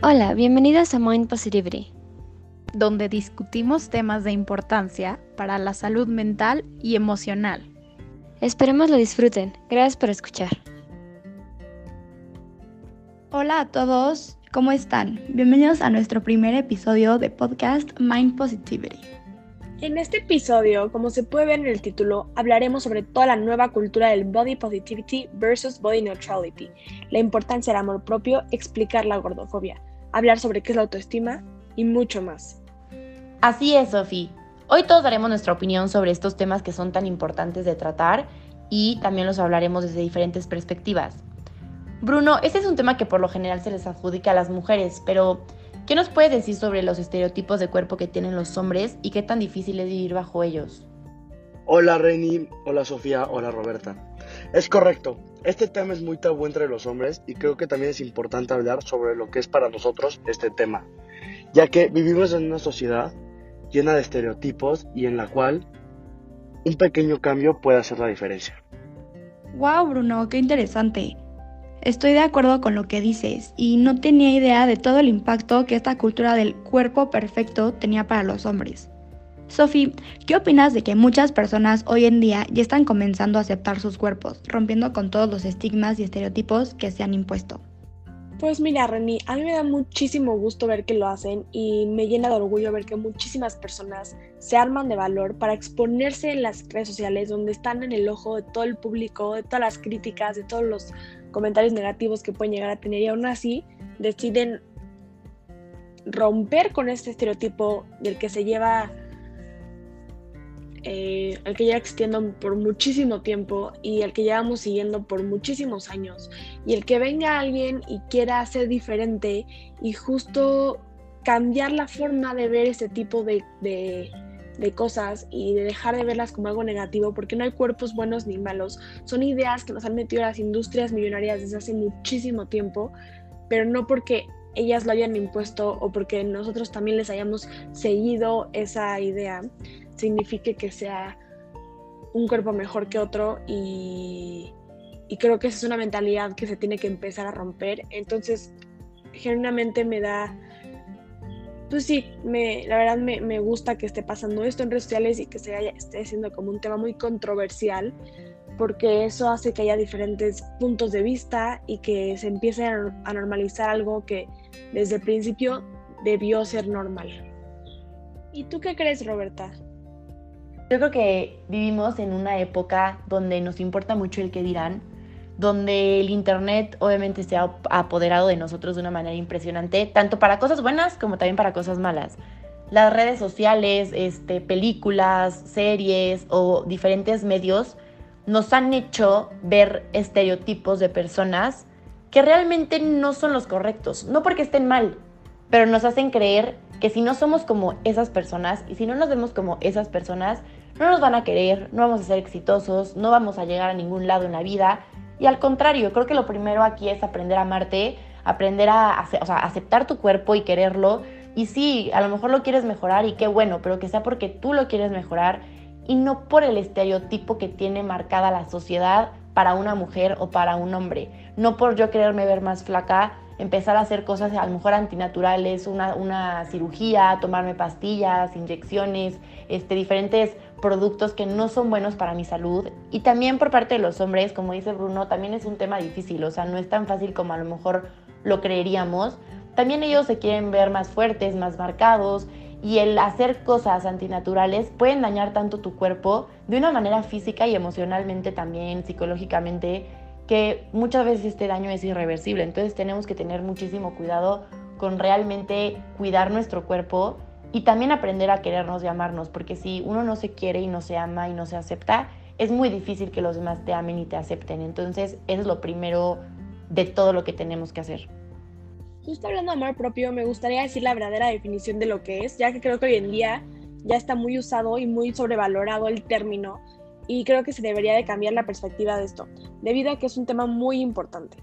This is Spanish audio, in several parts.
Hola, bienvenidos a Mind Positivity, donde discutimos temas de importancia para la salud mental y emocional. Esperemos lo disfruten. Gracias por escuchar. Hola a todos, ¿cómo están? Bienvenidos a nuestro primer episodio de podcast Mind Positivity. En este episodio, como se puede ver en el título, hablaremos sobre toda la nueva cultura del body positivity versus body neutrality, la importancia del amor propio, explicar la gordofobia, hablar sobre qué es la autoestima y mucho más. Así es, Sofi. Hoy todos daremos nuestra opinión sobre estos temas que son tan importantes de tratar y también los hablaremos desde diferentes perspectivas. Bruno, este es un tema que por lo general se les adjudica a las mujeres, pero ¿Qué nos puedes decir sobre los estereotipos de cuerpo que tienen los hombres y qué tan difícil es vivir bajo ellos? Hola Reni, hola Sofía, hola Roberta. Es correcto, este tema es muy tabú entre los hombres y creo que también es importante hablar sobre lo que es para nosotros este tema, ya que vivimos en una sociedad llena de estereotipos y en la cual un pequeño cambio puede hacer la diferencia. Wow, Bruno, qué interesante. Estoy de acuerdo con lo que dices y no tenía idea de todo el impacto que esta cultura del cuerpo perfecto tenía para los hombres. Sophie, ¿qué opinas de que muchas personas hoy en día ya están comenzando a aceptar sus cuerpos, rompiendo con todos los estigmas y estereotipos que se han impuesto? Pues mira, Reni, a mí me da muchísimo gusto ver que lo hacen y me llena de orgullo ver que muchísimas personas se arman de valor para exponerse en las redes sociales donde están en el ojo de todo el público, de todas las críticas, de todos los comentarios negativos que pueden llegar a tener y aún así deciden romper con este estereotipo del que se lleva eh, el que lleva existiendo por muchísimo tiempo y el que llevamos siguiendo por muchísimos años y el que venga alguien y quiera ser diferente y justo cambiar la forma de ver este tipo de de cosas y de dejar de verlas como algo negativo, porque no hay cuerpos buenos ni malos. Son ideas que nos han metido las industrias millonarias desde hace muchísimo tiempo, pero no porque ellas lo hayan impuesto o porque nosotros también les hayamos seguido esa idea, signifique que sea un cuerpo mejor que otro y, creo que esa es una mentalidad que se tiene que empezar a romper. Entonces, genuinamente me da pues sí, me, la verdad me, gusta que esté pasando esto en redes sociales y que se haya, esté siendo como un tema muy controversial, porque eso hace que haya diferentes puntos de vista y que se empiece a, normalizar algo que desde el principio debió ser normal. ¿Y tú qué crees, Roberta? Yo creo que vivimos en una época donde nos importa mucho el que dirán, donde el Internet obviamente se ha apoderado de nosotros de una manera impresionante, tanto para cosas buenas como también para cosas malas. Las redes sociales, este, películas, series o diferentes medios nos han hecho ver estereotipos de personas que realmente no son los correctos, no porque estén mal, pero nos hacen creer que si no somos como esas personas y si no nos vemos como esas personas, no nos van a querer, no vamos a ser exitosos, no vamos a llegar a ningún lado en la vida y al contrario, creo que lo primero aquí es aprender a amarte, aprender a, aceptar tu cuerpo y quererlo. Y sí, a lo mejor lo quieres mejorar y qué bueno, pero que sea porque tú lo quieres mejorar y no por el estereotipo que tiene marcada la sociedad para una mujer o para un hombre. No por yo quererme ver más flaca, empezar a hacer cosas a lo mejor antinaturales, una, una cirugía, tomarme pastillas, inyecciones, este, diferentes productos que no son buenos para mi salud. Y también por parte de los hombres, como dice Bruno, también es un tema difícil, o sea, no es tan fácil como a lo mejor lo creeríamos. También ellos se quieren ver más fuertes, más marcados y el hacer cosas antinaturales pueden dañar tanto tu cuerpo de una manera física y emocionalmente también, psicológicamente, que muchas veces este daño es irreversible. Entonces tenemos que tener muchísimo cuidado con realmente cuidar nuestro cuerpo y también aprender a querernos y amarnos, porque si uno no se quiere y no se ama y no se acepta, es muy difícil que los demás te amen y te acepten. Entonces, es lo primero de todo lo que tenemos que hacer. Justo hablando de amor propio, me gustaría decir la verdadera definición de lo que es, ya que creo que hoy en día ya está muy usado y muy sobrevalorado el término y creo que se debería de cambiar la perspectiva de esto, debido a que es un tema muy importante.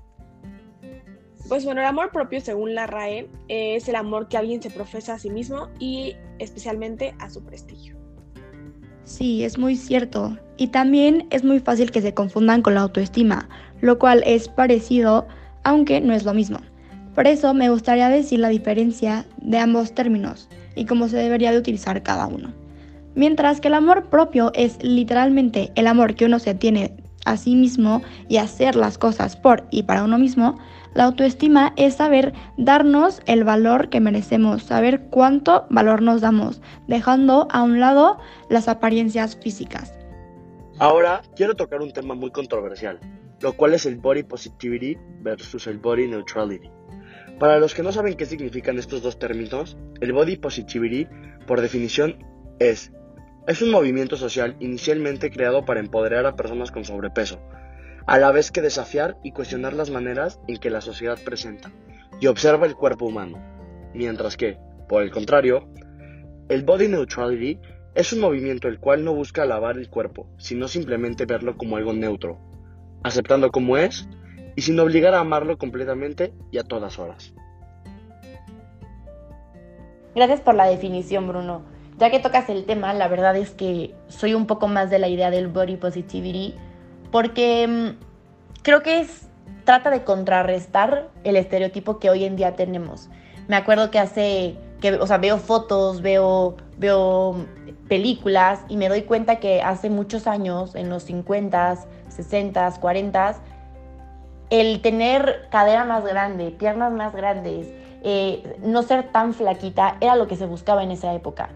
Pues bueno, el amor propio, según la RAE, es el amor que alguien se profesa a sí mismo y especialmente a su prestigio. Sí, es muy cierto. Y también es muy fácil que se confundan con la autoestima, lo cual es parecido, aunque no es lo mismo. Por eso me gustaría decir la diferencia de ambos términos y cómo se debería de utilizar cada uno. Mientras que el amor propio es literalmente el amor que uno se tiene a sí mismo y hacer las cosas por y para uno mismo, la autoestima es saber darnos el valor que merecemos, saber cuánto valor nos damos, dejando a un lado las apariencias físicas. Ahora quiero tocar un tema muy controversial, lo cual es el body positivity versus el body neutrality. Para los que no saben qué significan estos dos términos, el body positivity, por definición, es es un movimiento social inicialmente creado para empoderar a personas con sobrepeso, a la vez que desafiar y cuestionar las maneras en que la sociedad presenta y observa el cuerpo humano. Mientras que, por el contrario, el body neutrality es un movimiento el cual no busca alabar el cuerpo, sino simplemente verlo como algo neutro, aceptando como es y sin obligar a amarlo completamente y a todas horas. Gracias por la definición, Bruno. Ya que tocas el tema, la verdad es que soy un poco más de la idea del body positivity porque mm, creo que es, trata de contrarrestar el estereotipo que hoy en día tenemos. Me acuerdo que hace, o sea, veo fotos, veo, veo películas y me doy cuenta que hace muchos años, en los 50s, 60s, 40s, el tener cadera más grande, piernas más grandes, eh, no ser tan flaquita, era lo que se buscaba en esa época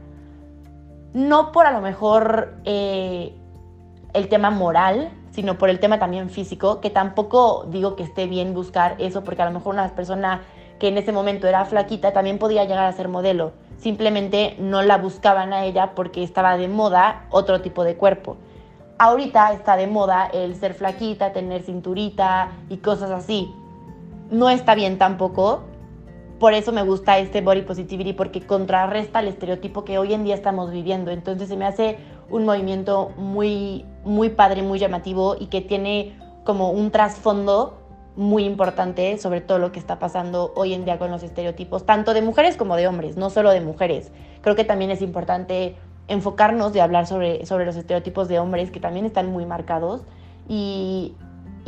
no por a lo mejor eh, el tema moral, sino por el tema también físico, que tampoco digo que esté bien buscar eso, porque a lo mejor una persona que en ese momento era flaquita también podía llegar a ser modelo. Simplemente no la buscaban a ella porque estaba de moda otro tipo de cuerpo. Ahorita está de moda el ser flaquita, tener cinturita y cosas así. No está bien tampoco, por eso me gusta este body positivity, porque contrarresta el estereotipo que hoy en día estamos viviendo. Entonces se me hace un movimiento muy, muy padre, muy llamativo y que tiene como un trasfondo muy importante sobre todo lo que está pasando hoy en día con los estereotipos, tanto de mujeres como de hombres, no solo de mujeres. Creo que también es importante enfocarnos de hablar sobre, sobre los estereotipos de hombres que también están muy marcados y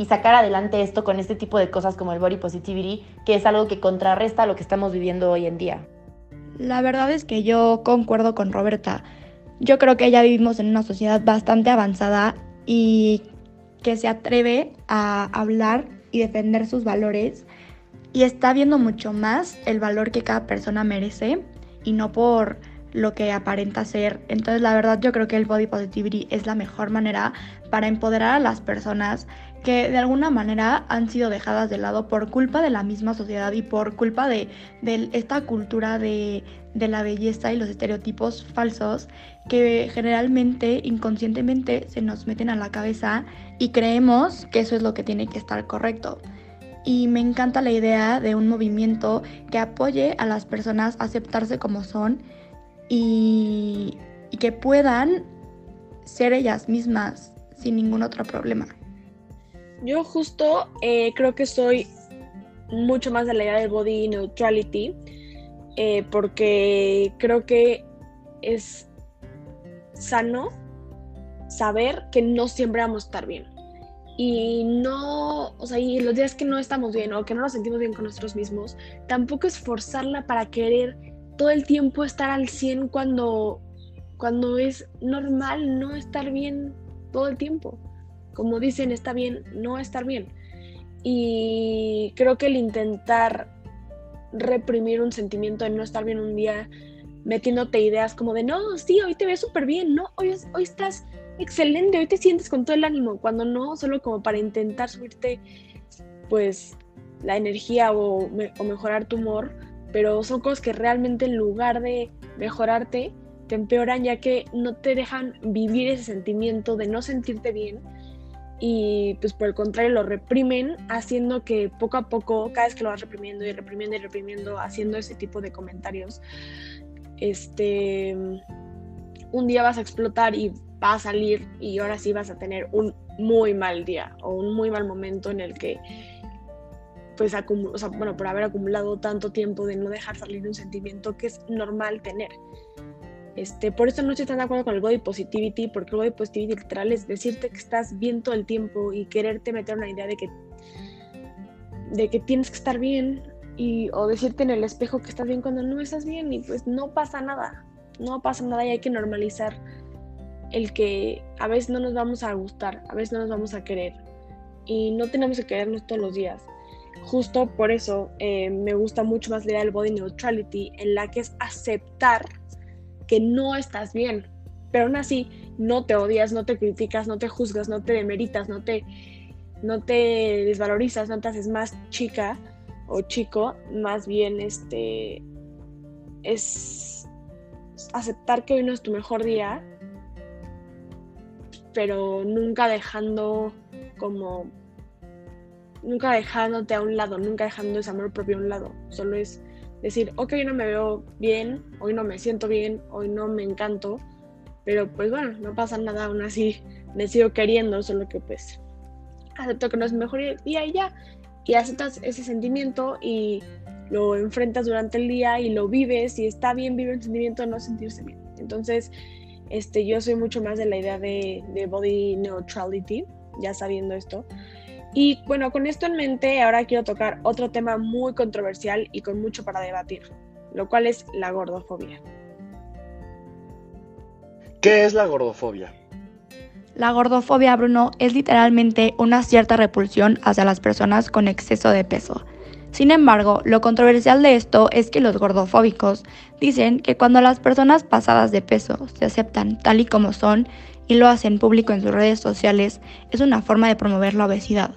y sacar adelante esto con este tipo de cosas como el body positivity, que es algo que contrarresta lo que estamos viviendo hoy en día. La verdad es que yo concuerdo con Roberta. Yo creo que ya vivimos en una sociedad bastante avanzada y que se atreve a hablar y defender sus valores y está viendo mucho más el valor que cada persona merece y no por lo que aparenta ser. Entonces la verdad yo creo que el body positivity es la mejor manera para empoderar a las personas que de alguna manera han sido dejadas de lado por culpa de la misma sociedad y por culpa de, esta cultura de, de la belleza y los estereotipos falsos que generalmente inconscientemente se nos meten a la cabeza y creemos que eso es lo que tiene que estar correcto. Y me encanta la idea de un movimiento que apoye a las personas a aceptarse como son y, y que puedan ser ellas mismas sin ningún otro problema. Yo justo eh, creo que soy mucho más de la idea del body neutrality, eh, porque creo que es sano saber que no siempre vamos a estar bien. Y no, o sea, y los días que no estamos bien o que no nos sentimos bien con nosotros mismos, tampoco es forzarla para querer todo el tiempo estar al 100 cuando, cuando es normal no estar bien todo el tiempo como dicen, está bien no estar bien. Y creo que el intentar reprimir un sentimiento de no estar bien un día, metiéndote ideas como de, no, sí, hoy te ves súper bien, no, hoy, hoy estás excelente, hoy te sientes con todo el ánimo, cuando no, solo como para intentar subirte, pues, la energía o, o mejorar tu humor, pero son cosas que realmente en lugar de mejorarte, te empeoran ya que no te dejan vivir ese sentimiento de no sentirte bien y pues por el contrario lo reprimen, haciendo que poco a poco, cada vez que lo vas reprimiendo y reprimiendo y reprimiendo, haciendo ese tipo de comentarios, este, un día vas a explotar y va a salir y ahora sí vas a tener un muy mal día o un muy mal momento en el que pues o sea, bueno, por haber acumulado tanto tiempo de no dejar salir un sentimiento que es normal tener. Este, por eso no estoy tan de acuerdo con el body positivity, porque el body positivity literal es decirte que estás bien todo el tiempo y quererte meter una idea de que, de que tienes que estar bien y, o decirte en el espejo que estás bien cuando no estás bien y pues no pasa nada, no pasa nada y hay que normalizar el que a veces no nos vamos a gustar, a veces no nos vamos a querer y no tenemos que querernos todos los días. Justo por eso eh, me gusta mucho más leer el Body Neutrality, en la que es aceptar que no estás bien, pero aún así no te odias, no te criticas, no te juzgas, no te demeritas, no te, no te desvalorizas, no te haces más chica o chico, más bien este es aceptar que hoy no es tu mejor día, pero nunca dejando como nunca dejándote a un lado, nunca dejando ese amor propio a un lado. Solo es decir, ok, hoy no me veo bien, hoy no me siento bien, hoy no me encanto, pero pues bueno, no pasa nada, aún así me sigo queriendo, solo que pues acepto que no es mejor día y ya, y aceptas ese sentimiento y lo enfrentas durante el día y lo vives y está bien vivir el sentimiento de no sentirse bien. Entonces, este, yo soy mucho más de la idea de, de body neutrality, ya sabiendo esto. Y bueno, con esto en mente, ahora quiero tocar otro tema muy controversial y con mucho para debatir, lo cual es la gordofobia. ¿Qué es la gordofobia? La gordofobia, Bruno, es literalmente una cierta repulsión hacia las personas con exceso de peso. Sin embargo, lo controversial de esto es que los gordofóbicos dicen que cuando las personas pasadas de peso se aceptan tal y como son y lo hacen público en sus redes sociales, es una forma de promover la obesidad,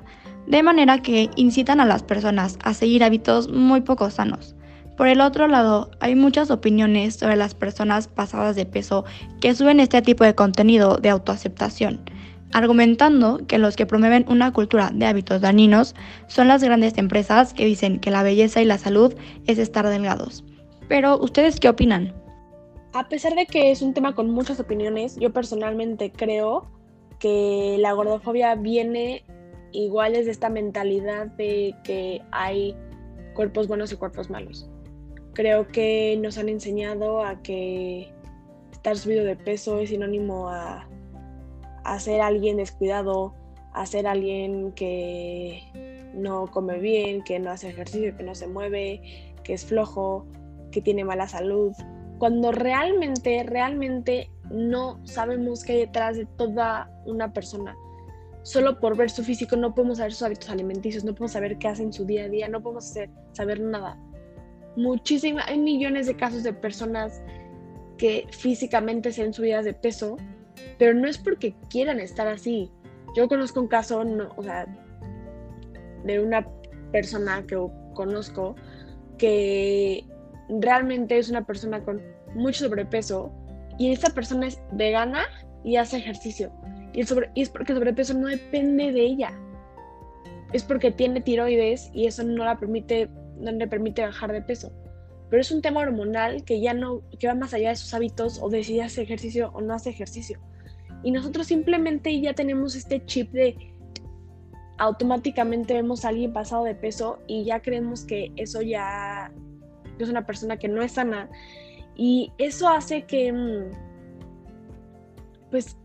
de manera que incitan a las personas a seguir hábitos muy poco sanos. Por el otro lado, hay muchas opiniones sobre las personas pasadas de peso que suben este tipo de contenido de autoaceptación, argumentando que los que promueven una cultura de hábitos dañinos son las grandes empresas que dicen que la belleza y la salud es estar delgados. Pero, ¿ustedes qué opinan? A pesar de que es un tema con muchas opiniones, yo personalmente creo que la gordofobia viene igual desde esta mentalidad de que hay cuerpos buenos y cuerpos malos. Creo que nos han enseñado a que estar subido de peso es sinónimo a, ser alguien descuidado, a ser alguien que no come bien, que no hace ejercicio, que no se mueve, que es flojo, que tiene mala salud, cuando realmente, realmente no sabemos qué hay detrás de toda una persona. Solo por ver su físico no podemos saber sus hábitos alimenticios, no podemos saber qué hace en su día a día, no podemos saber nada muchísimas, hay millones de casos de personas que físicamente se han subidas de peso, pero no es porque quieran estar así. Yo conozco un caso, o sea, de una persona que conozco que realmente es una persona con mucho sobrepeso y esa persona es vegana y hace ejercicio. Y, es porque el sobrepeso no depende de ella. Es porque tiene tiroides y eso no la permite no le permite bajar de peso. Pero es un tema hormonal que ya no, que va más allá de sus hábitos o de si hace ejercicio o no hace ejercicio. Y nosotros simplemente ya tenemos este chip de automáticamente vemos a alguien pasado de peso y ya creemos que eso ya es una persona que no es sana. Y eso hace que, mm, pues,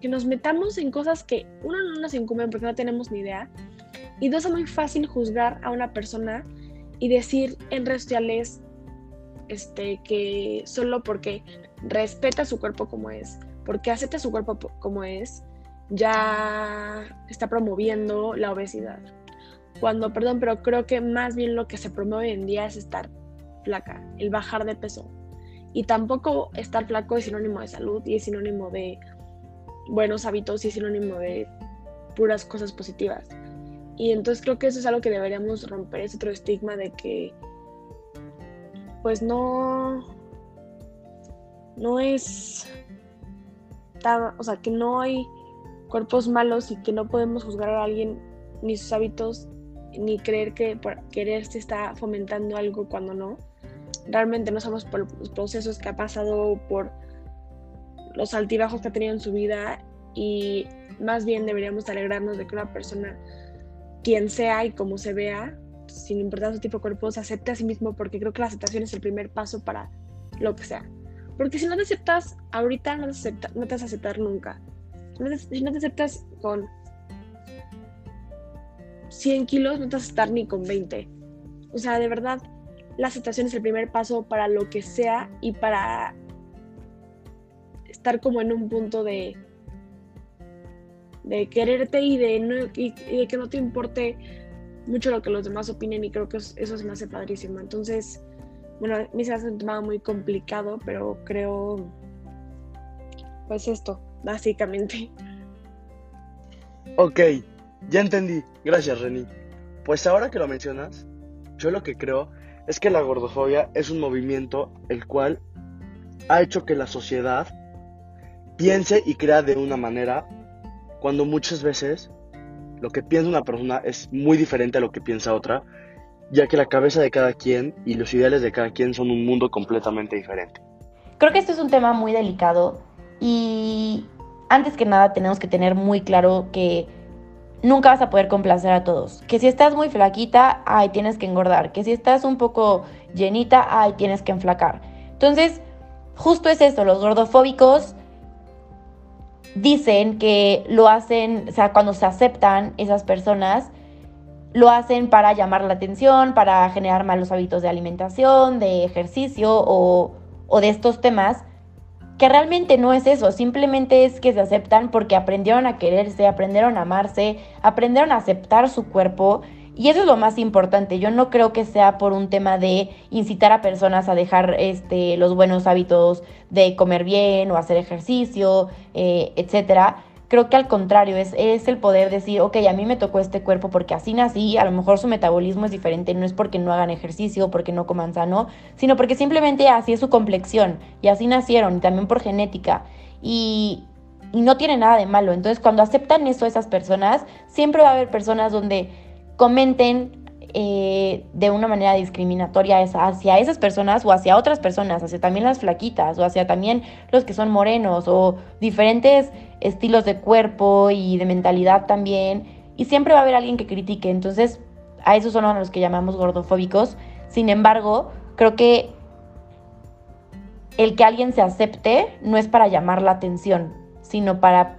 que nos metamos en cosas que uno no nos incumben porque no tenemos ni idea y dos, es muy fácil juzgar a una persona y decir en redes sociales este, que solo porque respeta su cuerpo como es, porque acepta su cuerpo como es, ya está promoviendo la obesidad. Cuando, perdón, pero creo que más bien lo que se promueve hoy en día es estar flaca, el bajar de peso. Y tampoco estar flaco es sinónimo de salud y es sinónimo de buenos hábitos y es sinónimo de puras cosas positivas. Y entonces creo que eso es algo que deberíamos romper, ese otro estigma de que pues no, no es, o sea, que no hay cuerpos malos y que no podemos juzgar a alguien ni sus hábitos ni creer que por querer se está fomentando algo cuando no. Realmente no sabemos por los procesos que ha pasado, por los altibajos que ha tenido en su vida y más bien deberíamos alegrarnos de que una persona quien sea y como se vea, sin importar su tipo de cuerpo, se acepte a sí mismo, porque creo que la aceptación es el primer paso para lo que sea. Porque si no te aceptas ahorita, no te, no te vas a aceptar nunca. Si no te aceptas con 100 kilos, no te vas a aceptar ni con 20. O sea, de verdad, la aceptación es el primer paso para lo que sea y para estar como en un punto de, de quererte y de, no, que no te importe mucho lo que los demás opinen y creo que eso se me hace padrísimo. Entonces, bueno, a mí se hace un tema muy complicado, pero creo, pues esto, básicamente. Ok, ya entendí. Gracias, Reni. Pues ahora que lo mencionas, yo lo que creo es que la gordofobia es un movimiento el cual ha hecho que la sociedad piense y crea de una manera cuando muchas veces lo que piensa una persona es muy diferente a lo que piensa otra, ya que la cabeza de cada quien y los ideales de cada quien son un mundo completamente diferente. Creo que este es un tema muy delicado y antes que nada tenemos que tener muy claro que nunca vas a poder complacer a todos. Que si estás muy flaquita, ay, tienes que engordar. Que si estás un poco llenita, ay, tienes que enflacar. Entonces, justo es eso, los gordofóbicos dicen que lo hacen, o sea, cuando se aceptan esas personas, lo hacen para llamar la atención, para generar malos hábitos de alimentación, de ejercicio o, o de estos temas, que realmente no es eso, simplemente es que se aceptan porque aprendieron a quererse, aprendieron a amarse, aprendieron a aceptar su cuerpo y eso es lo más importante. Yo no creo que sea por un tema de incitar a personas a dejar este, los buenos hábitos de comer bien o hacer ejercicio, eh, etcétera. Creo que al contrario, es, es el poder decir, ok, a mí me tocó este cuerpo porque así nací, a lo mejor su metabolismo es diferente, no es porque no hagan ejercicio, porque no coman sano, sino porque simplemente así es su complexión y así nacieron, y también por genética. Y, y no tiene nada de malo. Entonces, cuando aceptan eso esas personas, siempre va a haber personas donde comenten eh, de una manera discriminatoria hacia esas personas o hacia otras personas, hacia también las flaquitas o hacia también los que son morenos o diferentes estilos de cuerpo y de mentalidad también. Y siempre va a haber alguien que critique. Entonces, a esos son los que llamamos gordofóbicos. Sin embargo, creo que el que alguien se acepte no es para llamar la atención, sino para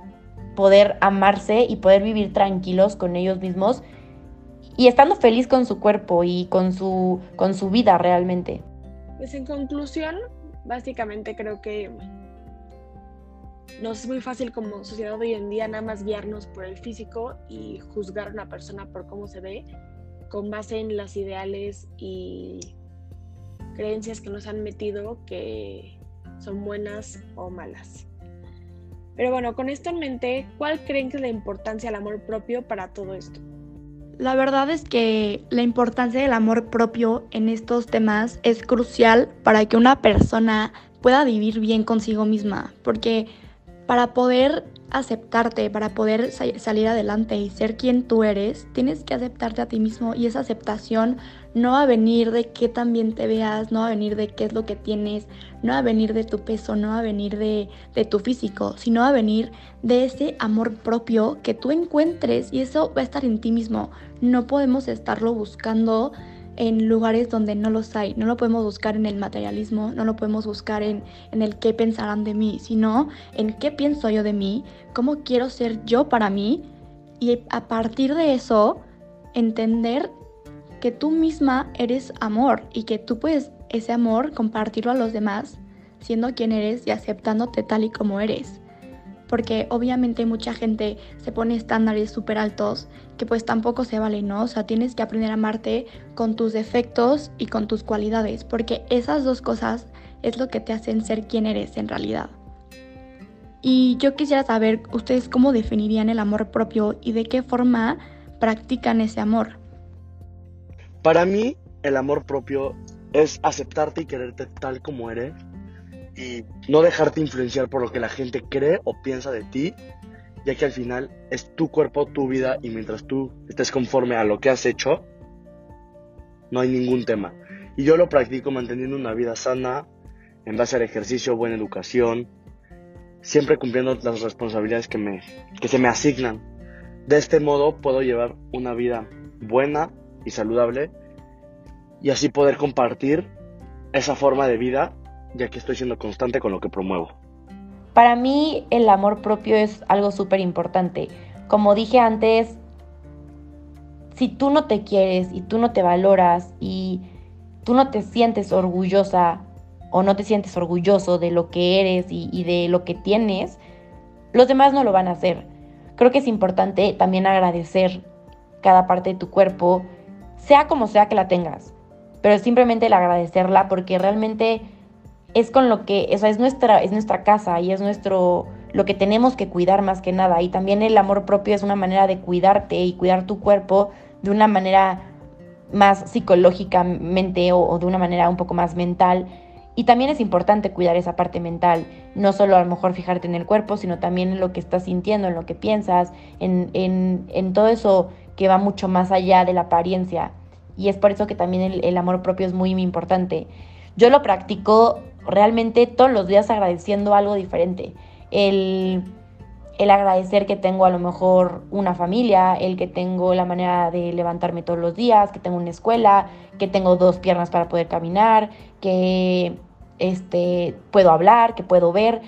poder amarse y poder vivir tranquilos con ellos mismos y estando feliz con su cuerpo y con su, con su vida realmente. Pues en conclusión, básicamente creo que nos es muy fácil como sociedad hoy en día nada más guiarnos por el físico y juzgar a una persona por cómo se ve con base en las ideales y creencias que nos han metido que son buenas o malas. Pero bueno, con esto en mente, ¿cuál creen que es la importancia del amor propio para todo esto? La verdad es que la importancia del amor propio en estos temas es crucial para que una persona pueda vivir bien consigo misma, porque para poder aceptarte, para poder salir adelante y ser quien tú eres, tienes que aceptarte a ti mismo y esa aceptación no va a venir de qué tan bien te veas, no va a venir de qué es lo que tienes, no va a venir de tu peso, no va a venir de, de tu físico, sino va a venir de ese amor propio que tú encuentres y eso va a estar en ti mismo. No podemos estarlo buscando en lugares donde no los hay. No lo podemos buscar en el materialismo, no lo podemos buscar en, en, el qué pensarán de mí, sino en qué pienso yo de mí, cómo quiero ser yo para mí y a partir de eso entender que tú misma eres amor y que tú puedes ese amor compartirlo a los demás siendo quien eres y aceptándote tal y como eres. Porque obviamente mucha gente se pone estándares súper altos que pues tampoco se vale, ¿no? O sea, tienes que aprender a amarte con tus defectos y con tus cualidades, porque esas dos cosas es lo que te hacen ser quien eres en realidad. Y yo quisiera saber ustedes cómo definirían el amor propio y de qué forma practican ese amor. Para mí, el amor propio es aceptarte y quererte tal como eres y no dejarte influenciar por lo que la gente cree o piensa de ti, ya que al final es tu cuerpo, tu vida y mientras tú estés conforme a lo que has hecho, no hay ningún tema. Y yo lo practico manteniendo una vida sana, en base al ejercicio, buena educación, siempre cumpliendo las responsabilidades que, me, que se me asignan. De este modo puedo llevar una vida buena, y saludable y así poder compartir esa forma de vida ya que estoy siendo constante con lo que promuevo. Para mí el amor propio es algo súper importante. Como dije antes, si tú no te quieres y tú no te valoras y tú no te sientes orgullosa o no te sientes orgulloso de lo que eres y, de lo que tienes, los demás no lo van a hacer. Creo que es importante también agradecer cada parte de tu cuerpo, sea como sea que la tengas, pero simplemente el agradecerla porque realmente es con lo que, es nuestra, es nuestra casa y es nuestro, lo que tenemos que cuidar más que nada. Y también el amor propio es una manera de cuidarte y cuidar tu cuerpo de una manera más psicológicamente o, de una manera un poco más mental. Y también es importante cuidar esa parte mental, no solo a lo mejor fijarte en el cuerpo, sino también en lo que estás sintiendo, en lo que piensas, en, en, todo eso que va mucho más allá de la apariencia. Y es por eso que también el, el amor propio es muy, muy importante. Yo lo practico realmente todos los días agradeciendo algo diferente. El el agradecer que tengo a lo mejor una familia, el que tengo la manera de levantarme todos los días, que tengo una escuela, que tengo dos piernas para poder caminar, que este, puedo hablar, que puedo ver.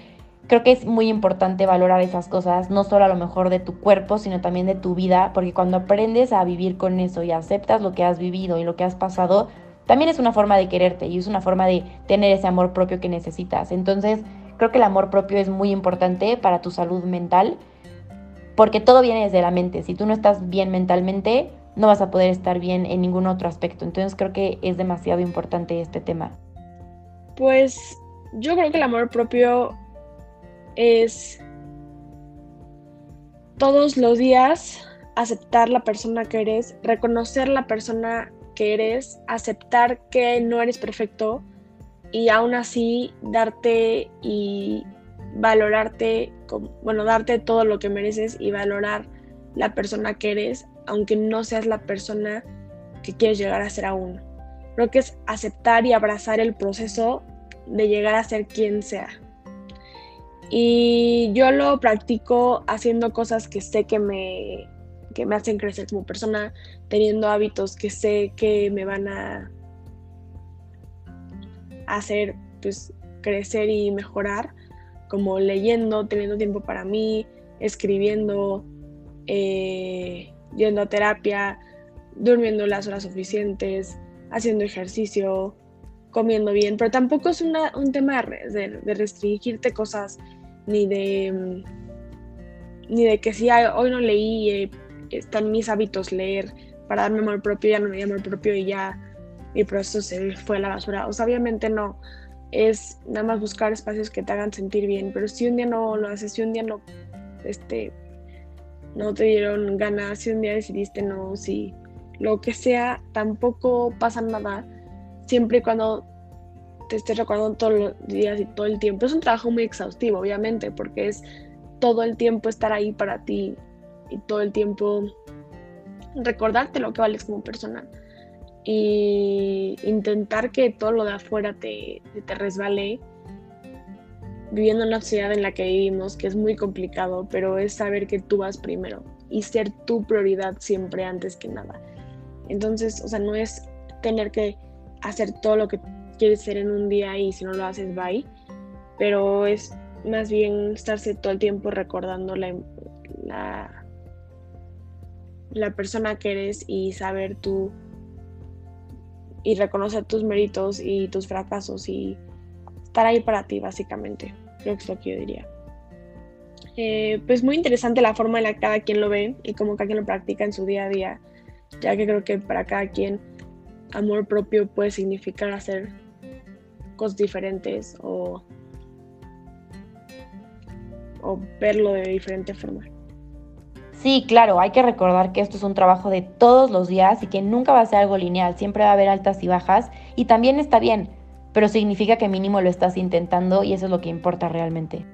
Creo que es muy importante valorar esas cosas, no solo a lo mejor de tu cuerpo, sino también de tu vida, porque cuando aprendes a vivir con eso y aceptas lo que has vivido y lo que has pasado, también es una forma de quererte y es una forma de tener ese amor propio que necesitas. Entonces, Creo que el amor propio es muy importante para tu salud mental, porque todo viene desde la mente. Si tú no estás bien mentalmente, no vas a poder estar bien en ningún otro aspecto. Entonces creo que es demasiado importante este tema. Pues yo creo que el amor propio es todos los días aceptar la persona que eres, reconocer la persona que eres, aceptar que no eres perfecto, y aún así darte y valorarte, bueno, darte todo lo que mereces y valorar la persona que eres, aunque no seas la persona que quieres llegar a ser aún. Creo que es aceptar y abrazar el proceso de llegar a ser quien sea. Y yo lo practico haciendo cosas que sé que me, que me hacen crecer como persona, teniendo hábitos que sé que me van a hacer pues crecer y mejorar, como leyendo, teniendo tiempo para mí, escribiendo, eh, yendo a terapia, durmiendo las horas suficientes, haciendo ejercicio, comiendo bien, pero tampoco es un tema de, restringirte cosas ni de mm, ni de que si hoy no leí eh, están mis hábitos leer para darme amor propio ya no me llamo amor propio y ya mi proceso se fue a la basura. O sea, obviamente no. Es nada más buscar espacios que te hagan sentir bien. Pero si un día no lo haces, si un día no, este, no te dieron ganas, si un día decidiste no, si lo que sea, tampoco pasa nada. Siempre y cuando te estés recordando todos los días y todo el tiempo. Es un trabajo muy exhaustivo, obviamente, porque es todo el tiempo estar ahí para ti y todo el tiempo recordarte lo que vales como persona. Y intentar que todo lo de afuera te, te resbale. Viviendo en una sociedad en la que vivimos, que es muy complicado, pero es saber que tú vas primero y ser tu prioridad siempre antes que nada. Entonces, o sea, no es tener que hacer todo lo que quieres ser en un día y si no lo haces, bye, pero es más bien estarse todo el tiempo recordando la, la, la persona que eres y saber tú y reconocer tus méritos y tus fracasos y estar ahí para ti, básicamente. Creo que es lo que yo diría. Eh, pues muy interesante la forma en la que cada quien lo ve y cómo cada quien lo practica en su día a día, ya que creo que para cada quien amor propio puede significar hacer cosas diferentes o, o verlo de diferente forma. Sí, claro, hay que recordar que esto es un trabajo de todos los días y que nunca va a ser algo lineal, siempre va a haber altas y bajas y también está bien, pero significa que mínimo lo estás intentando y eso es lo que importa realmente.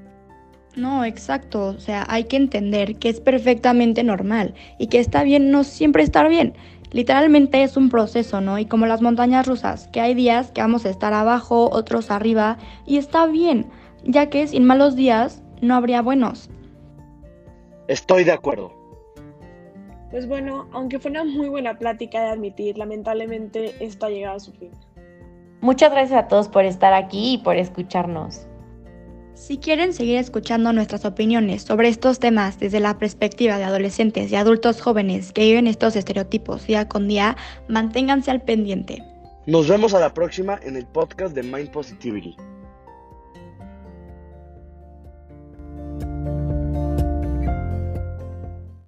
No, exacto, o sea, hay que entender que es perfectamente normal y que está bien no siempre estar bien. Literalmente es un proceso, ¿no? Y como las montañas rusas, que hay días que vamos a estar abajo, otros arriba, y está bien, ya que sin malos días no habría buenos. Estoy de acuerdo. Pues bueno, aunque fue una muy buena plática de admitir, lamentablemente esto ha llegado a su fin. Muchas gracias a todos por estar aquí y por escucharnos. Si quieren seguir escuchando nuestras opiniones sobre estos temas desde la perspectiva de adolescentes y adultos jóvenes que viven estos estereotipos día con día, manténganse al pendiente. Nos vemos a la próxima en el podcast de Mind Positivity.